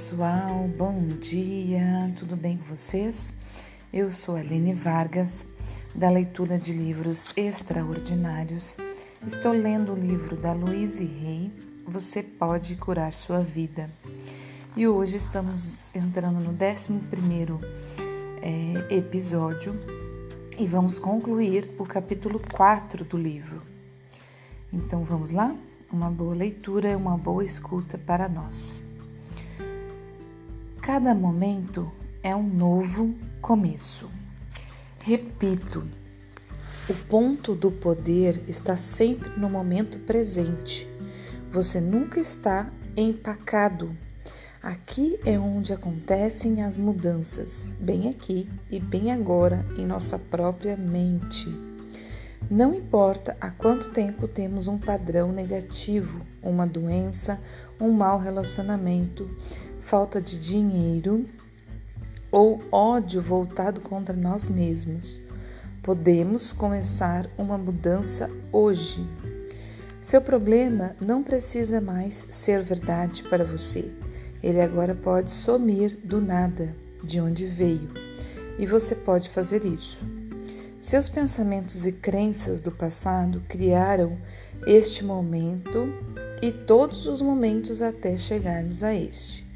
pessoal, bom dia, tudo bem com vocês? Eu sou Aline Vargas, da leitura de livros extraordinários. Estou lendo o livro da Louise Rey, Você Pode Curar Sua Vida. E hoje estamos entrando no 11 é, episódio e vamos concluir o capítulo 4 do livro. Então vamos lá? Uma boa leitura e uma boa escuta para nós. Cada momento é um novo começo. Repito, o ponto do poder está sempre no momento presente. Você nunca está empacado. Aqui é onde acontecem as mudanças, bem aqui e bem agora em nossa própria mente. Não importa há quanto tempo temos um padrão negativo, uma doença, um mau relacionamento, falta de dinheiro ou ódio voltado contra nós mesmos. Podemos começar uma mudança hoje. Seu problema não precisa mais ser verdade para você. Ele agora pode sumir do nada, de onde veio, e você pode fazer isso. Seus pensamentos e crenças do passado criaram este momento e todos os momentos até chegarmos a este.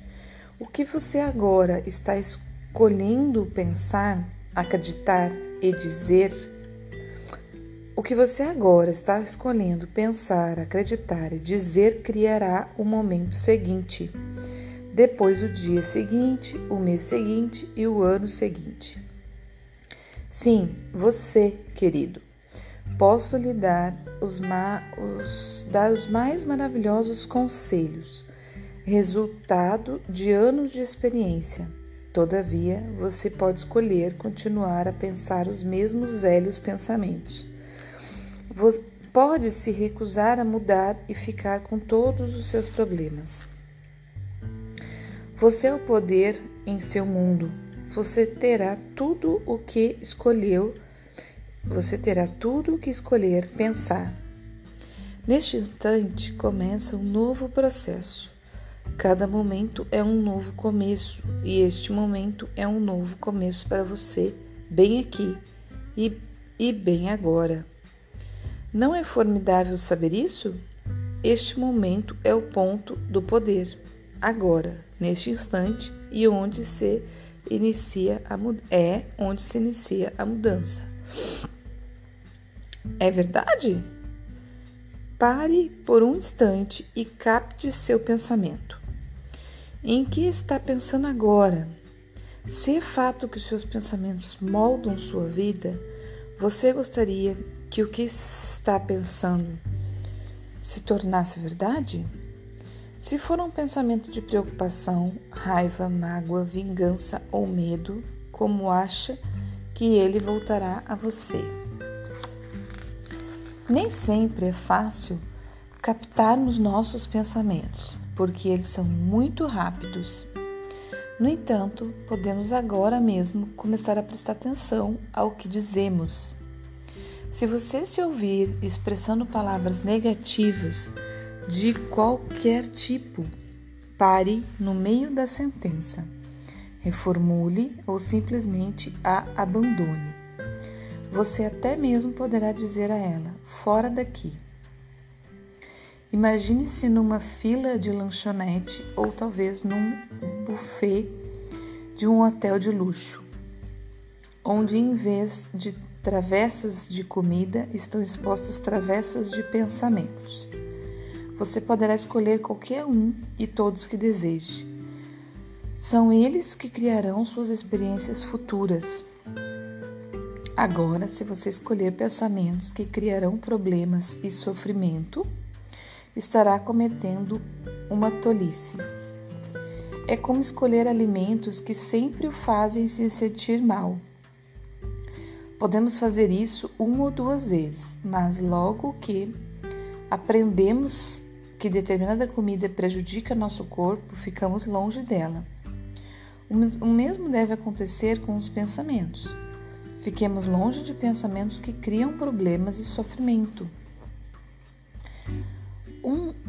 O que você agora está escolhendo pensar, acreditar e dizer? O que você agora está escolhendo pensar, acreditar e dizer criará o momento seguinte, depois o dia seguinte, o mês seguinte e o ano seguinte. Sim, você, querido, posso lhe dar os, os, dar os mais maravilhosos conselhos resultado de anos de experiência. Todavia, você pode escolher continuar a pensar os mesmos velhos pensamentos. Pode se recusar a mudar e ficar com todos os seus problemas. Você é o poder em seu mundo. Você terá tudo o que escolheu. Você terá tudo o que escolher pensar. Neste instante começa um novo processo. Cada momento é um novo começo e este momento é um novo começo para você, bem aqui e, e bem agora. Não é formidável saber isso? Este momento é o ponto do poder, agora, neste instante e onde se inicia a é onde se inicia a mudança. É verdade? Pare por um instante e capte seu pensamento. Em que está pensando agora? Se é fato que seus pensamentos moldam sua vida, você gostaria que o que está pensando se tornasse verdade? Se for um pensamento de preocupação, raiva, mágoa, vingança ou medo, como acha que ele voltará a você? Nem sempre é fácil captarmos nossos pensamentos porque eles são muito rápidos. No entanto, podemos agora mesmo começar a prestar atenção ao que dizemos. Se você se ouvir expressando palavras negativas de qualquer tipo, pare no meio da sentença, reformule ou simplesmente a abandone. Você até mesmo poderá dizer a ela: fora daqui. Imagine-se numa fila de lanchonete ou talvez num buffet de um hotel de luxo, onde em vez de travessas de comida estão expostas travessas de pensamentos. Você poderá escolher qualquer um e todos que deseje. São eles que criarão suas experiências futuras. Agora, se você escolher pensamentos que criarão problemas e sofrimento, estará cometendo uma tolice. É como escolher alimentos que sempre o fazem se sentir mal. Podemos fazer isso uma ou duas vezes, mas logo que aprendemos que determinada comida prejudica nosso corpo, ficamos longe dela. O mesmo deve acontecer com os pensamentos. Fiquemos longe de pensamentos que criam problemas e sofrimento.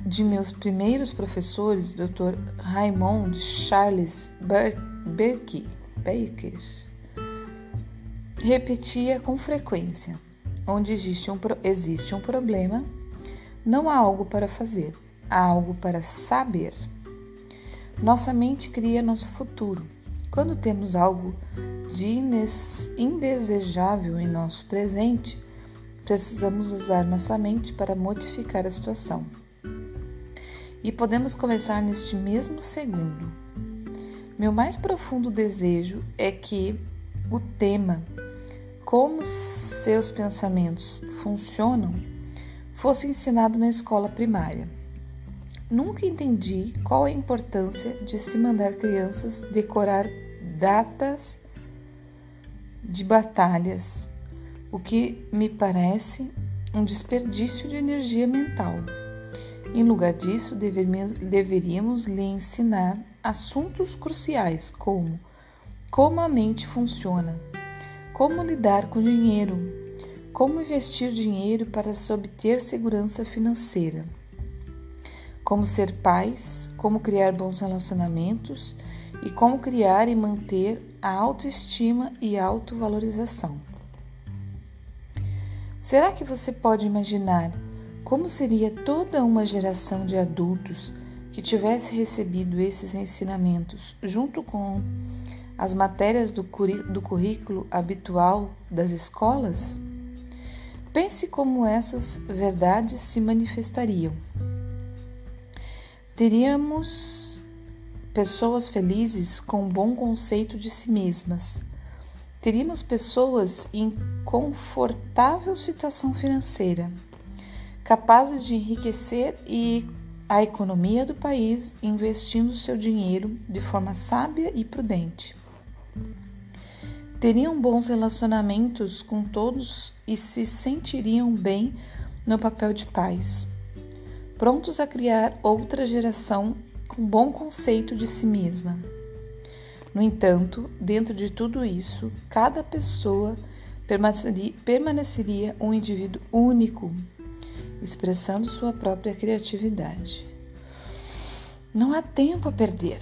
De meus primeiros professores, Dr. Raymond Charles Baker, repetia com frequência: onde existe um, existe um problema, não há algo para fazer, há algo para saber. Nossa mente cria nosso futuro. Quando temos algo de indesejável em nosso presente, precisamos usar nossa mente para modificar a situação. E podemos começar neste mesmo segundo. Meu mais profundo desejo é que o tema como seus pensamentos funcionam fosse ensinado na escola primária. Nunca entendi qual a importância de se mandar crianças decorar datas de batalhas, o que me parece um desperdício de energia mental. Em lugar disso, deveríamos lhe ensinar assuntos cruciais como como a mente funciona, como lidar com dinheiro, como investir dinheiro para se obter segurança financeira, como ser pais, como criar bons relacionamentos e como criar e manter a autoestima e autovalorização. Será que você pode imaginar como seria toda uma geração de adultos que tivesse recebido esses ensinamentos junto com as matérias do, do currículo habitual das escolas? Pense como essas verdades se manifestariam. Teríamos pessoas felizes com um bom conceito de si mesmas. Teríamos pessoas em confortável situação financeira, capazes de enriquecer e a economia do país investindo seu dinheiro de forma sábia e prudente. Teriam bons relacionamentos com todos e se sentiriam bem no papel de pais, prontos a criar outra geração com bom conceito de si mesma. No entanto, dentro de tudo isso, cada pessoa permaneceria, um indivíduo único, expressando sua própria criatividade. Não há tempo a perder.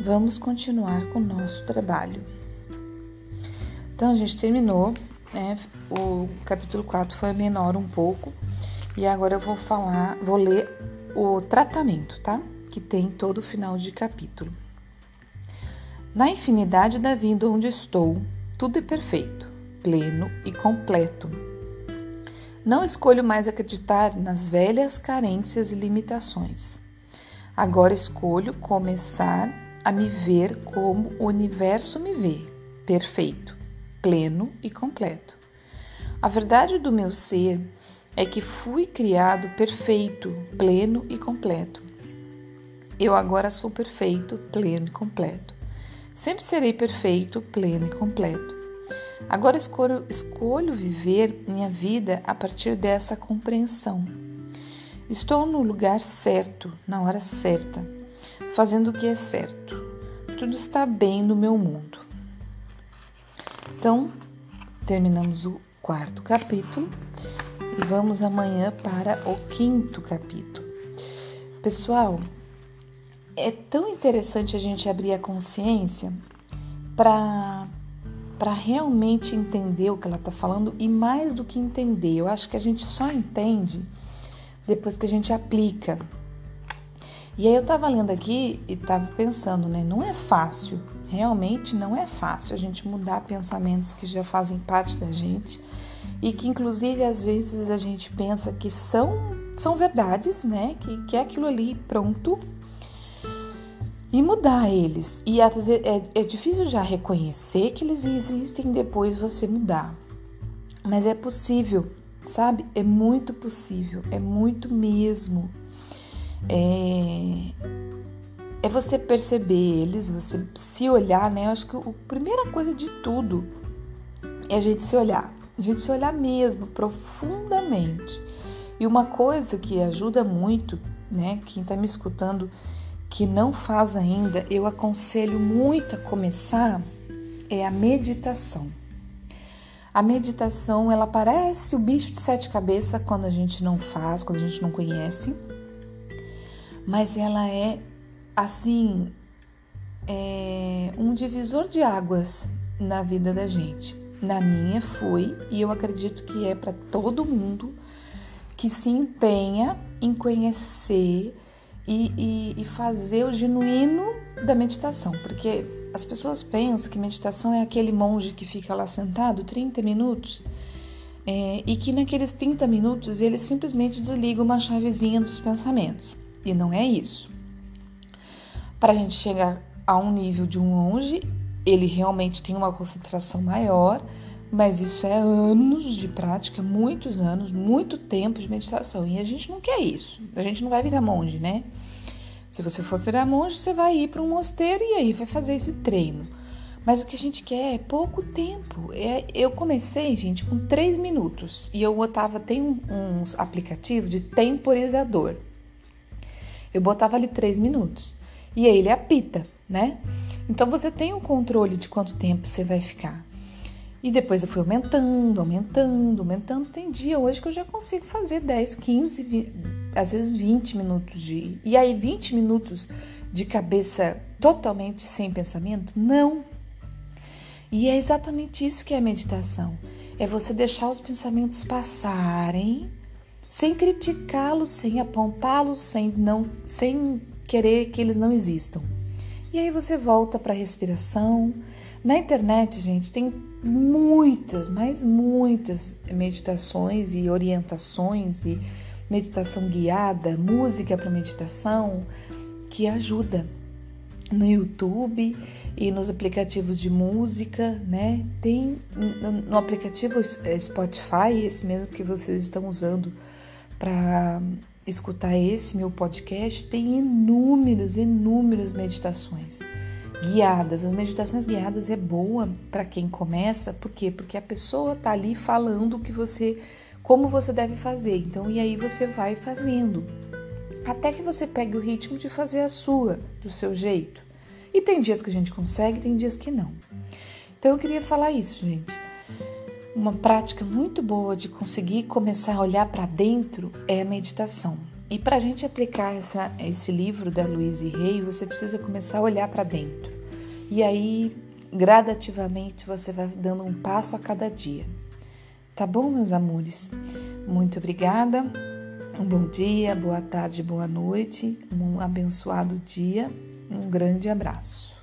Vamos continuar com o nosso trabalho. Então, a gente terminou, né? O capítulo 4 foi menor um pouco, e agora eu vou falar, vou ler o tratamento, tá? que tem todo o final de capítulo. Na infinidade da vida onde estou, tudo é perfeito, pleno e completo. Não escolho mais acreditar nas velhas carências e limitações. Agora escolho começar a me ver como o universo me vê, perfeito, pleno e completo. A verdade do meu ser é que fui criado perfeito, pleno e completo. Eu agora sou perfeito, pleno e completo. Sempre serei perfeito, pleno e completo. Agora escolho, escolho viver minha vida a partir dessa compreensão. Estou no lugar certo, na hora certa, fazendo o que é certo. Tudo está bem no meu mundo. Então, terminamos o quarto capítulo e vamos amanhã para o quinto capítulo. Pessoal, é tão interessante a gente abrir a consciência para para realmente entender o que ela está falando e mais do que entender, eu acho que a gente só entende depois que a gente aplica. E aí eu estava lendo aqui e estava pensando, né? Não é fácil, realmente não é fácil a gente mudar pensamentos que já fazem parte da gente e que inclusive às vezes a gente pensa que são são verdades, né? Que, que é aquilo ali pronto e mudar eles. E é, é difícil já reconhecer que eles existem depois você mudar. Mas é possível, sabe? É muito possível, é muito mesmo. É, é você perceber eles, você se olhar, né? Eu acho que a primeira coisa de tudo é a gente se olhar, a gente se olhar mesmo, profundamente. E uma coisa que ajuda muito, né? Quem tá me escutando que não faz ainda, eu aconselho muito a começar é a meditação. A meditação, ela parece o bicho de sete cabeças quando a gente não faz, quando a gente não conhece. mas ela é assim é um divisor de águas na vida da gente. Na minha foi e eu acredito que é para todo mundo que se empenha em conhecer e, e, e fazer o genuíno da meditação, porque as pessoas pensam que meditação é aquele monge que fica lá sentado 30 minutos é, e que naqueles 30 minutos ele simplesmente desliga uma chavezinha dos pensamentos. E não é isso. Para a gente chegar a um nível de um monge, ele realmente tem uma concentração maior, mas isso é anos de prática, muitos anos, muito tempo de meditação. E a gente não quer isso. A gente não vai virar monge, né? Se você for virar monge, você vai ir para um mosteiro e aí vai fazer esse treino. Mas o que a gente quer é pouco tempo. É, eu comecei, gente, com três minutos e eu botava, tem um, um aplicativo de temporizador. Eu botava ali três minutos e aí ele apita, né? Então você tem um controle de quanto tempo você vai ficar. E depois eu fui aumentando, aumentando, aumentando. Tem dia hoje que eu já consigo fazer 10, 15, 20, às vezes 20 minutos de. E aí, 20 minutos de cabeça totalmente sem pensamento? Não. E é exatamente isso que é a meditação. É você deixar os pensamentos passarem, sem criticá-los, sem apontá-los, sem não, sem querer que eles não existam. E aí você volta para a respiração. Na internet, gente, tem muitas, mas muitas meditações e orientações e meditação guiada, música para meditação que ajuda no YouTube e nos aplicativos de música, né? Tem no aplicativo é, Spotify, esse mesmo que vocês estão usando para escutar esse meu podcast, tem inúmeras, inúmeras meditações guiadas. As meditações guiadas é boa para quem começa, por quê? Porque a pessoa tá ali falando que você como você deve fazer. Então, e aí você vai fazendo até que você pegue o ritmo de fazer a sua, do seu jeito. E tem dias que a gente consegue, tem dias que não. Então eu queria falar isso, gente. Uma prática muito boa de conseguir começar a olhar para dentro é a meditação. E para a gente aplicar essa, esse livro da Louise Rey, você precisa começar a olhar para dentro. E aí, gradativamente, você vai dando um passo a cada dia. Tá bom, meus amores? Muito obrigada. Um bom dia, boa tarde, boa noite, um abençoado dia, um grande abraço.